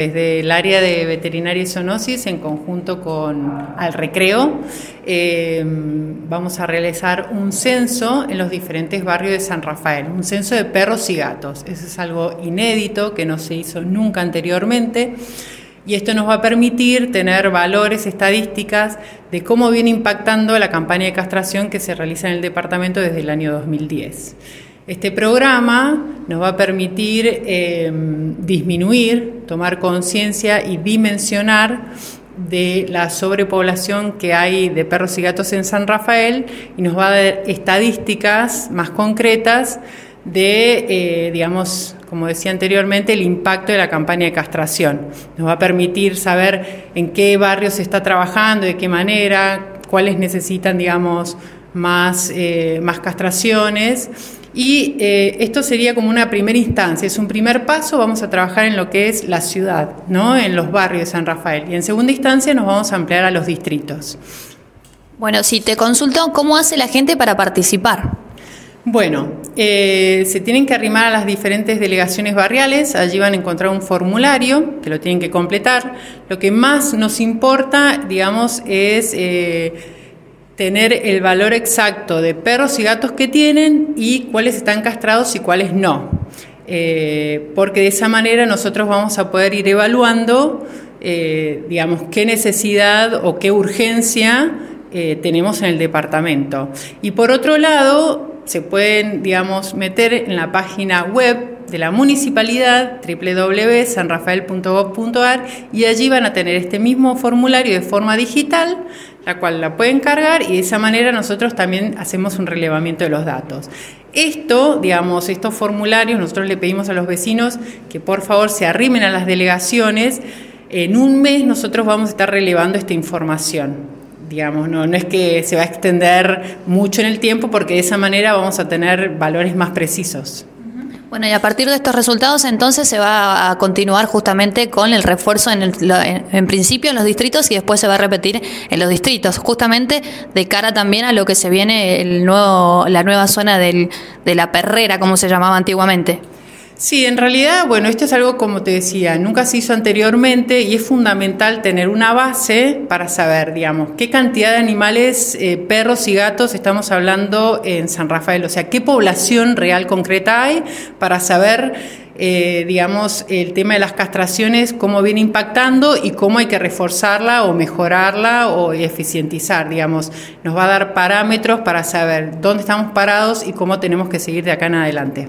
Desde el área de veterinaria y zoonosis, en conjunto con Al Recreo, eh, vamos a realizar un censo en los diferentes barrios de San Rafael, un censo de perros y gatos. Eso es algo inédito que no se hizo nunca anteriormente y esto nos va a permitir tener valores, estadísticas de cómo viene impactando la campaña de castración que se realiza en el departamento desde el año 2010. Este programa nos va a permitir eh, disminuir, tomar conciencia y dimensionar de la sobrepoblación que hay de perros y gatos en San Rafael y nos va a dar estadísticas más concretas de, eh, digamos, como decía anteriormente, el impacto de la campaña de castración. Nos va a permitir saber en qué barrio se está trabajando, de qué manera, cuáles necesitan, digamos, más, eh, más castraciones y eh, esto sería como una primera instancia, es un primer paso, vamos a trabajar en lo que es la ciudad, ¿no? en los barrios de San Rafael. Y en segunda instancia nos vamos a ampliar a los distritos. Bueno, si te consulto, ¿cómo hace la gente para participar? Bueno, eh, se tienen que arrimar a las diferentes delegaciones barriales, allí van a encontrar un formulario que lo tienen que completar. Lo que más nos importa, digamos, es... Eh, tener el valor exacto de perros y gatos que tienen y cuáles están castrados y cuáles no. Eh, porque de esa manera nosotros vamos a poder ir evaluando, eh, digamos, qué necesidad o qué urgencia eh, tenemos en el departamento. Y por otro lado, se pueden, digamos, meter en la página web de la municipalidad www.sanrafael.gov.ar y allí van a tener este mismo formulario de forma digital, la cual la pueden cargar y de esa manera nosotros también hacemos un relevamiento de los datos. Esto, digamos, estos formularios, nosotros le pedimos a los vecinos que por favor se arrimen a las delegaciones. En un mes nosotros vamos a estar relevando esta información digamos, no, no es que se va a extender mucho en el tiempo porque de esa manera vamos a tener valores más precisos. Bueno, y a partir de estos resultados entonces se va a continuar justamente con el refuerzo en, en, principio en los distritos y después se va a repetir en los distritos, justamente de cara también a lo que se viene el nuevo, la nueva zona del, de la perrera, como se llamaba antiguamente. Sí, en realidad, bueno, esto es algo como te decía, nunca se hizo anteriormente y es fundamental tener una base para saber, digamos, qué cantidad de animales, eh, perros y gatos estamos hablando en San Rafael, o sea, qué población real concreta hay para saber, eh, digamos, el tema de las castraciones, cómo viene impactando y cómo hay que reforzarla o mejorarla o eficientizar, digamos. Nos va a dar parámetros para saber dónde estamos parados y cómo tenemos que seguir de acá en adelante.